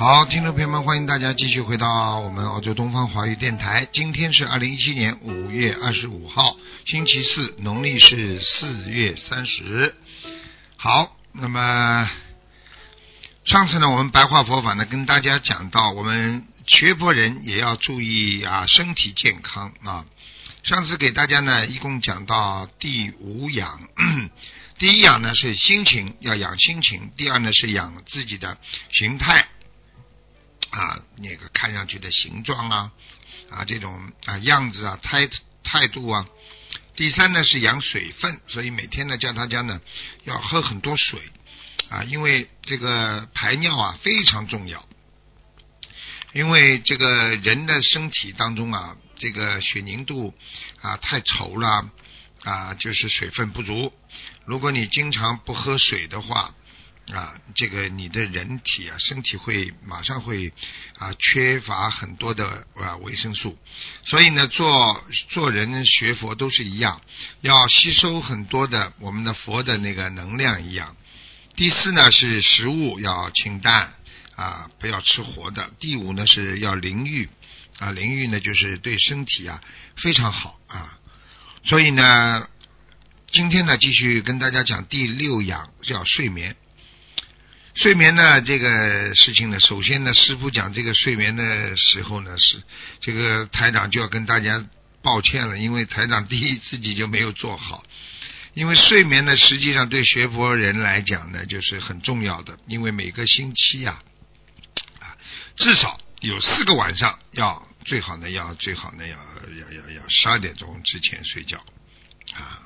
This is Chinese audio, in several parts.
好，听众朋友们，欢迎大家继续回到我们澳洲东方华语电台。今天是二零一七年五月二十五号，星期四，农历是四月三十。好，那么上次呢，我们白话佛法呢，跟大家讲到，我们学佛人也要注意啊，身体健康啊。上次给大家呢，一共讲到第五养，第一养呢是心情，要养心情；第二呢是养自己的形态。啊，那个看上去的形状啊，啊这种啊样子啊态态度啊。第三呢是养水分，所以每天呢叫大家呢要喝很多水啊，因为这个排尿啊非常重要。因为这个人的身体当中啊，这个血凝度啊太稠了啊，就是水分不足。如果你经常不喝水的话，啊，这个你的人体啊，身体会马上会啊缺乏很多的啊维生素，所以呢，做做人学佛都是一样，要吸收很多的我们的佛的那个能量一样。第四呢是食物要清淡啊，不要吃活的。第五呢是要淋浴啊，淋浴呢就是对身体啊非常好啊。所以呢，今天呢继续跟大家讲第六养叫睡眠。睡眠呢，这个事情呢，首先呢，师傅讲这个睡眠的时候呢，是这个台长就要跟大家抱歉了，因为台长第一自己就没有做好。因为睡眠呢，实际上对学佛人来讲呢，就是很重要的，因为每个星期呀，啊，至少有四个晚上要最好呢，要最好呢，要要要要十二点钟之前睡觉，啊，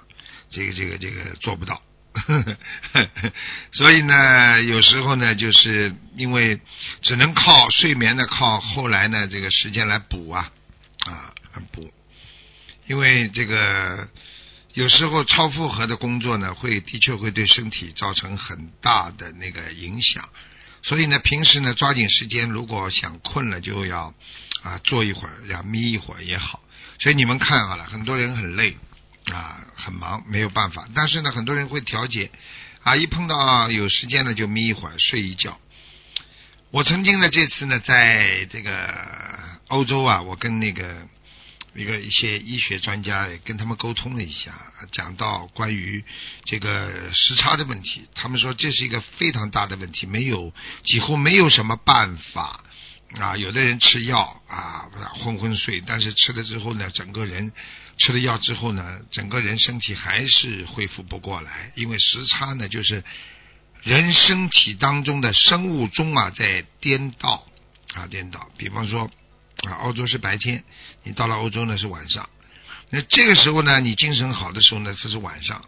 这个这个这个做不到。呵呵呵所以呢，有时候呢，就是因为只能靠睡眠呢，靠后来呢这个时间来补啊啊补，因为这个有时候超负荷的工作呢，会的确会对身体造成很大的那个影响。所以呢，平时呢抓紧时间，如果想困了就要啊坐一会儿，要眯一会儿也好。所以你们看好了，很多人很累。啊，很忙，没有办法。但是呢，很多人会调节，啊，一碰到有时间呢，就眯一会儿，睡一觉。我曾经呢，这次呢，在这个欧洲啊，我跟那个一个一些医学专家也跟他们沟通了一下，讲到关于这个时差的问题。他们说这是一个非常大的问题，没有几乎没有什么办法。啊，有的人吃药啊，昏昏睡，但是吃了之后呢，整个人吃了药之后呢，整个人身体还是恢复不过来，因为时差呢，就是人身体当中的生物钟啊在颠倒啊颠倒。比方说啊，澳洲是白天，你到了欧洲呢是晚上，那这个时候呢，你精神好的时候呢，这是晚上，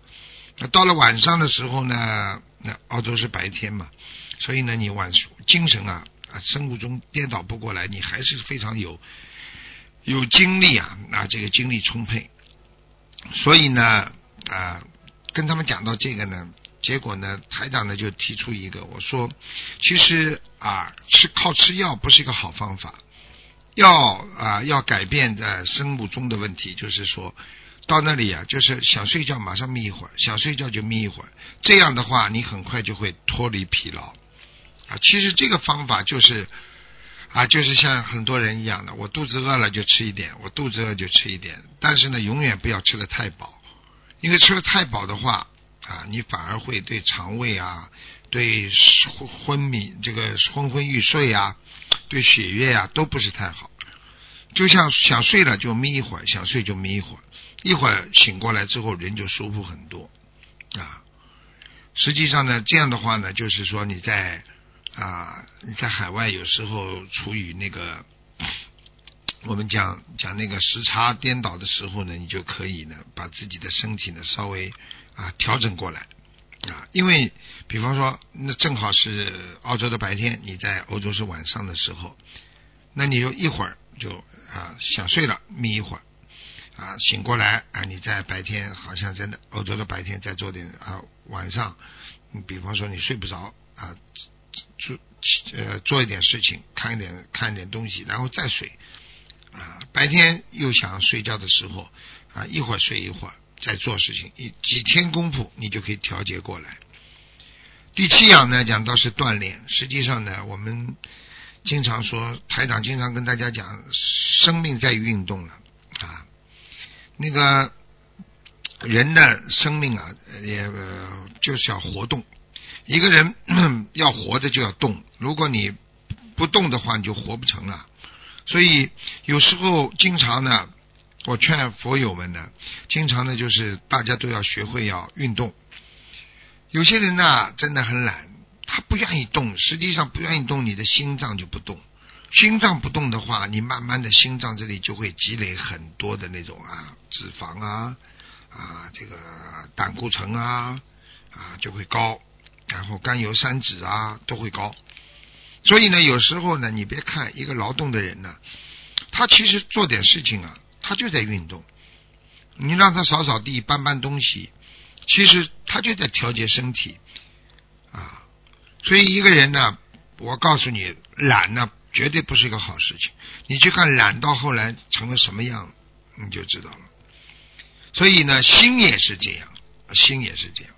那到了晚上的时候呢，那澳洲是白天嘛，所以呢，你晚精神啊。生物钟颠倒不过来，你还是非常有有精力啊，啊，这个精力充沛。所以呢，啊，跟他们讲到这个呢，结果呢，台长呢就提出一个，我说，其实啊，吃靠吃药不是一个好方法，要啊要改变的生物钟的问题，就是说到那里啊，就是想睡觉马上眯一会儿，想睡觉就眯一会儿，这样的话，你很快就会脱离疲劳。啊，其实这个方法就是啊，就是像很多人一样的，我肚子饿了就吃一点，我肚子饿就吃一点，但是呢，永远不要吃的太饱，因为吃的太饱的话啊，你反而会对肠胃啊、对昏昏迷、这个昏昏欲睡啊、对血液啊都不是太好。就像想睡了就眯一会儿，想睡就眯一会儿，一会儿醒过来之后人就舒服很多啊。实际上呢，这样的话呢，就是说你在。啊，你在海外有时候处于那个我们讲讲那个时差颠倒的时候呢，你就可以呢把自己的身体呢稍微啊调整过来啊，因为比方说，那正好是澳洲的白天，你在欧洲是晚上的时候，那你就一会儿就啊想睡了，眯一会儿，啊醒过来啊你在白天好像真的欧洲的白天再做点啊晚上，比方说你睡不着啊呃做一点事情，看一点看一点东西，然后再睡啊白天又想睡觉的时候啊一会儿睡一会儿。再做事情，一几天功夫你就可以调节过来。第七样呢，讲到是锻炼。实际上呢，我们经常说，台长经常跟大家讲，生命在于运动了啊。那个人的生命啊，也就是要活动。一个人 要活着就要动，如果你不动的话，你就活不成了。所以有时候经常呢。我劝佛友们呢，经常呢就是大家都要学会要运动。有些人呢真的很懒，他不愿意动，实际上不愿意动，你的心脏就不动。心脏不动的话，你慢慢的心脏这里就会积累很多的那种啊脂肪啊啊这个胆固醇啊啊就会高，然后甘油三酯啊都会高。所以呢，有时候呢，你别看一个劳动的人呢，他其实做点事情啊。他就在运动，你让他扫扫地、搬搬东西，其实他就在调节身体啊。所以一个人呢，我告诉你，懒呢绝对不是一个好事情。你去看懒到后来成了什么样，你就知道了。所以呢，心也是这样，心也是这样。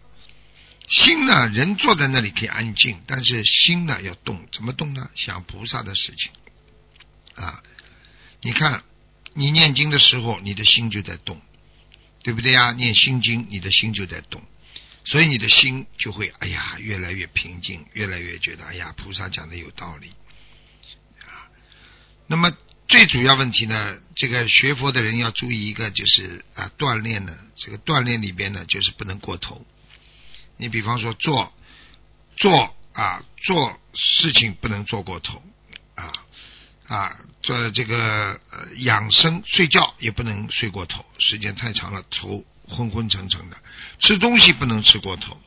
心呢，人坐在那里可以安静，但是心呢要动，怎么动呢？想菩萨的事情啊，你看。你念经的时候，你的心就在动，对不对呀？念心经，你的心就在动，所以你的心就会哎呀越来越平静，越来越觉得哎呀菩萨讲的有道理啊。那么最主要问题呢，这个学佛的人要注意一个，就是啊锻炼呢，这个锻炼里边呢，就是不能过头。你比方说做做啊做事情不能做过头啊。啊，做这个养生睡觉也不能睡过头，时间太长了头昏昏沉沉的。吃东西不能吃过头，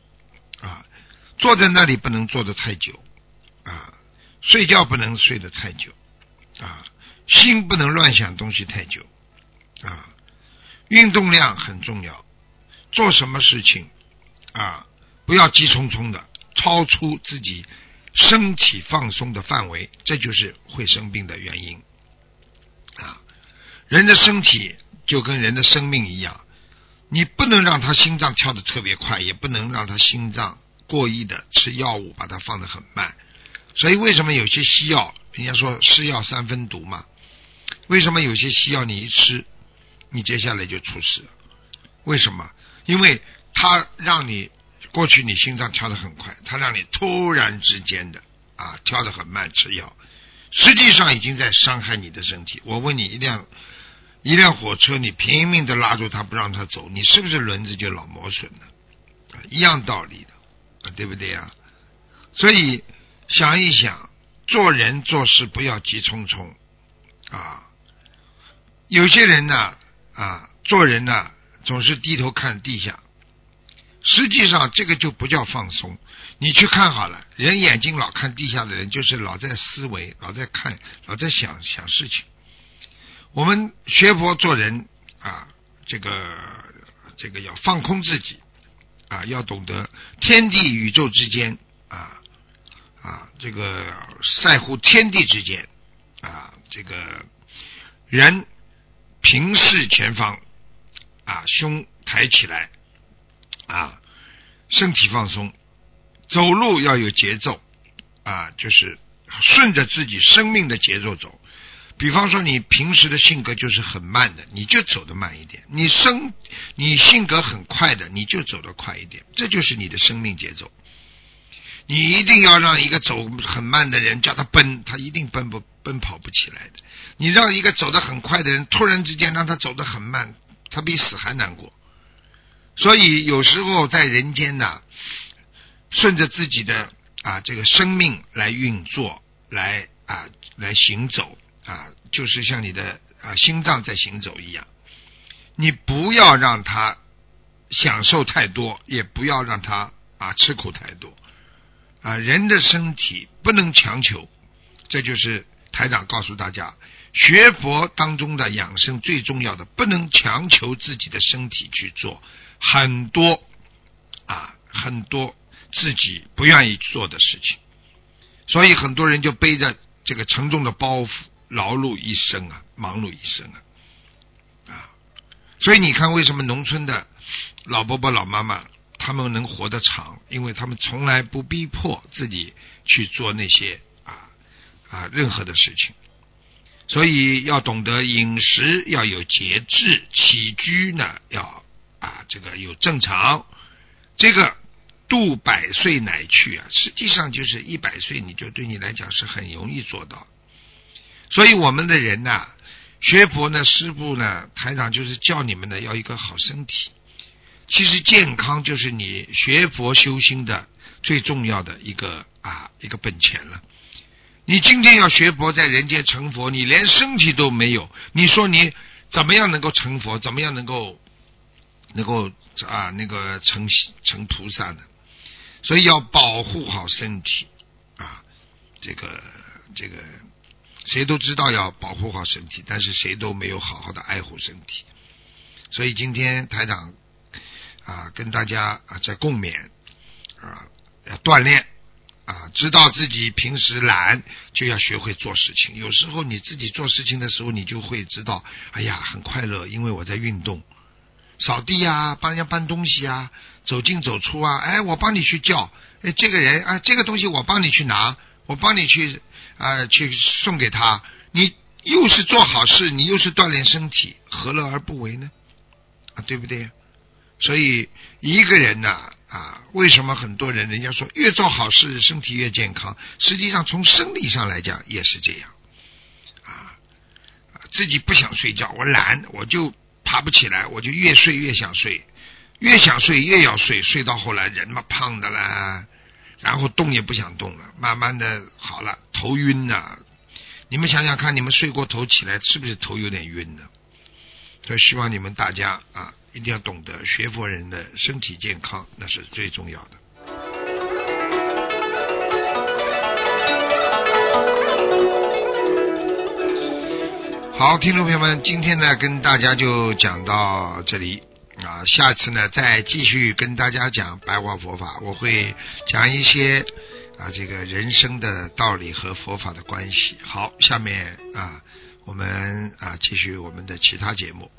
啊，坐在那里不能坐得太久，啊，睡觉不能睡得太久，啊，心不能乱想东西太久，啊，运动量很重要，做什么事情啊，不要急匆匆的，超出自己。身体放松的范围，这就是会生病的原因啊！人的身体就跟人的生命一样，你不能让他心脏跳得特别快，也不能让他心脏过亿的吃药物把它放得很慢。所以为什么有些西药，人家说是药三分毒嘛？为什么有些西药你一吃，你接下来就出事？为什么？因为它让你。过去你心脏跳得很快，他让你突然之间的啊跳得很慢吃药，实际上已经在伤害你的身体。我问你，一辆一辆火车，你拼命的拉住它不让它走，你是不是轮子就老磨损了？一样道理的，对不对呀？所以想一想，做人做事不要急匆匆啊。有些人呢啊，做人呢总是低头看地下。实际上，这个就不叫放松。你去看好了，人眼睛老看地下的人，就是老在思维，老在看，老在想想事情。我们学佛做人啊，这个这个要放空自己啊，要懂得天地宇宙之间啊啊，这个在乎天地之间啊，这个人平视前方啊，胸抬起来。啊，身体放松，走路要有节奏啊，就是顺着自己生命的节奏走。比方说，你平时的性格就是很慢的，你就走得慢一点；你生你性格很快的，你就走得快一点。这就是你的生命节奏。你一定要让一个走很慢的人叫他奔，他一定奔不奔跑不起来的。你让一个走得很快的人突然之间让他走得很慢，他比死还难过。所以有时候在人间呢，顺着自己的啊这个生命来运作，来啊来行走啊，就是像你的啊心脏在行走一样。你不要让它享受太多，也不要让它啊，吃苦太多啊。人的身体不能强求，这就是台长告诉大家，学佛当中的养生最重要的，不能强求自己的身体去做很多啊，很多自己不愿意做的事情，所以很多人就背着这个沉重的包袱，劳碌一生啊，忙碌一生啊。啊所以你看，为什么农村的老伯伯、老妈妈他们能活得长？因为他们从来不逼迫自己去做那些啊啊任何的事情。所以要懂得饮食要有节制，起居呢要啊这个有正常。这个度百岁乃去啊，实际上就是一百岁，你就对你来讲是很容易做到。所以我们的人呐。学佛呢，师傅呢，台长就是叫你们呢，要一个好身体。其实健康就是你学佛修心的最重要的一个啊一个本钱了。你今天要学佛，在人间成佛，你连身体都没有，你说你怎么样能够成佛？怎么样能够能够啊那个成成菩萨呢？所以要保护好身体啊，这个这个。谁都知道要保护好身体，但是谁都没有好好的爱护身体。所以今天台长啊，跟大家啊在共勉啊，要锻炼啊，知道自己平时懒，就要学会做事情。有时候你自己做事情的时候，你就会知道，哎呀，很快乐，因为我在运动，扫地啊，帮人家搬东西啊，走进走出啊，哎，我帮你去叫，哎，这个人啊，这个东西我帮你去拿，我帮你去。啊，去送给他，你又是做好事，你又是锻炼身体，何乐而不为呢？啊，对不对？所以一个人呢，啊，为什么很多人人家说越做好事身体越健康？实际上从生理上来讲也是这样。啊，自己不想睡觉，我懒，我就爬不起来，我就越睡越想睡，越想睡越要睡，睡到后来人嘛胖的啦。然后动也不想动了，慢慢的好了，头晕呐。你们想想看，你们睡过头起来是不是头有点晕呢？所以希望你们大家啊，一定要懂得学佛人的身体健康，那是最重要的。好，听众朋友们，今天呢，跟大家就讲到这里。啊，下次呢再继续跟大家讲白话佛法，我会讲一些啊这个人生的道理和佛法的关系。好，下面啊我们啊继续我们的其他节目。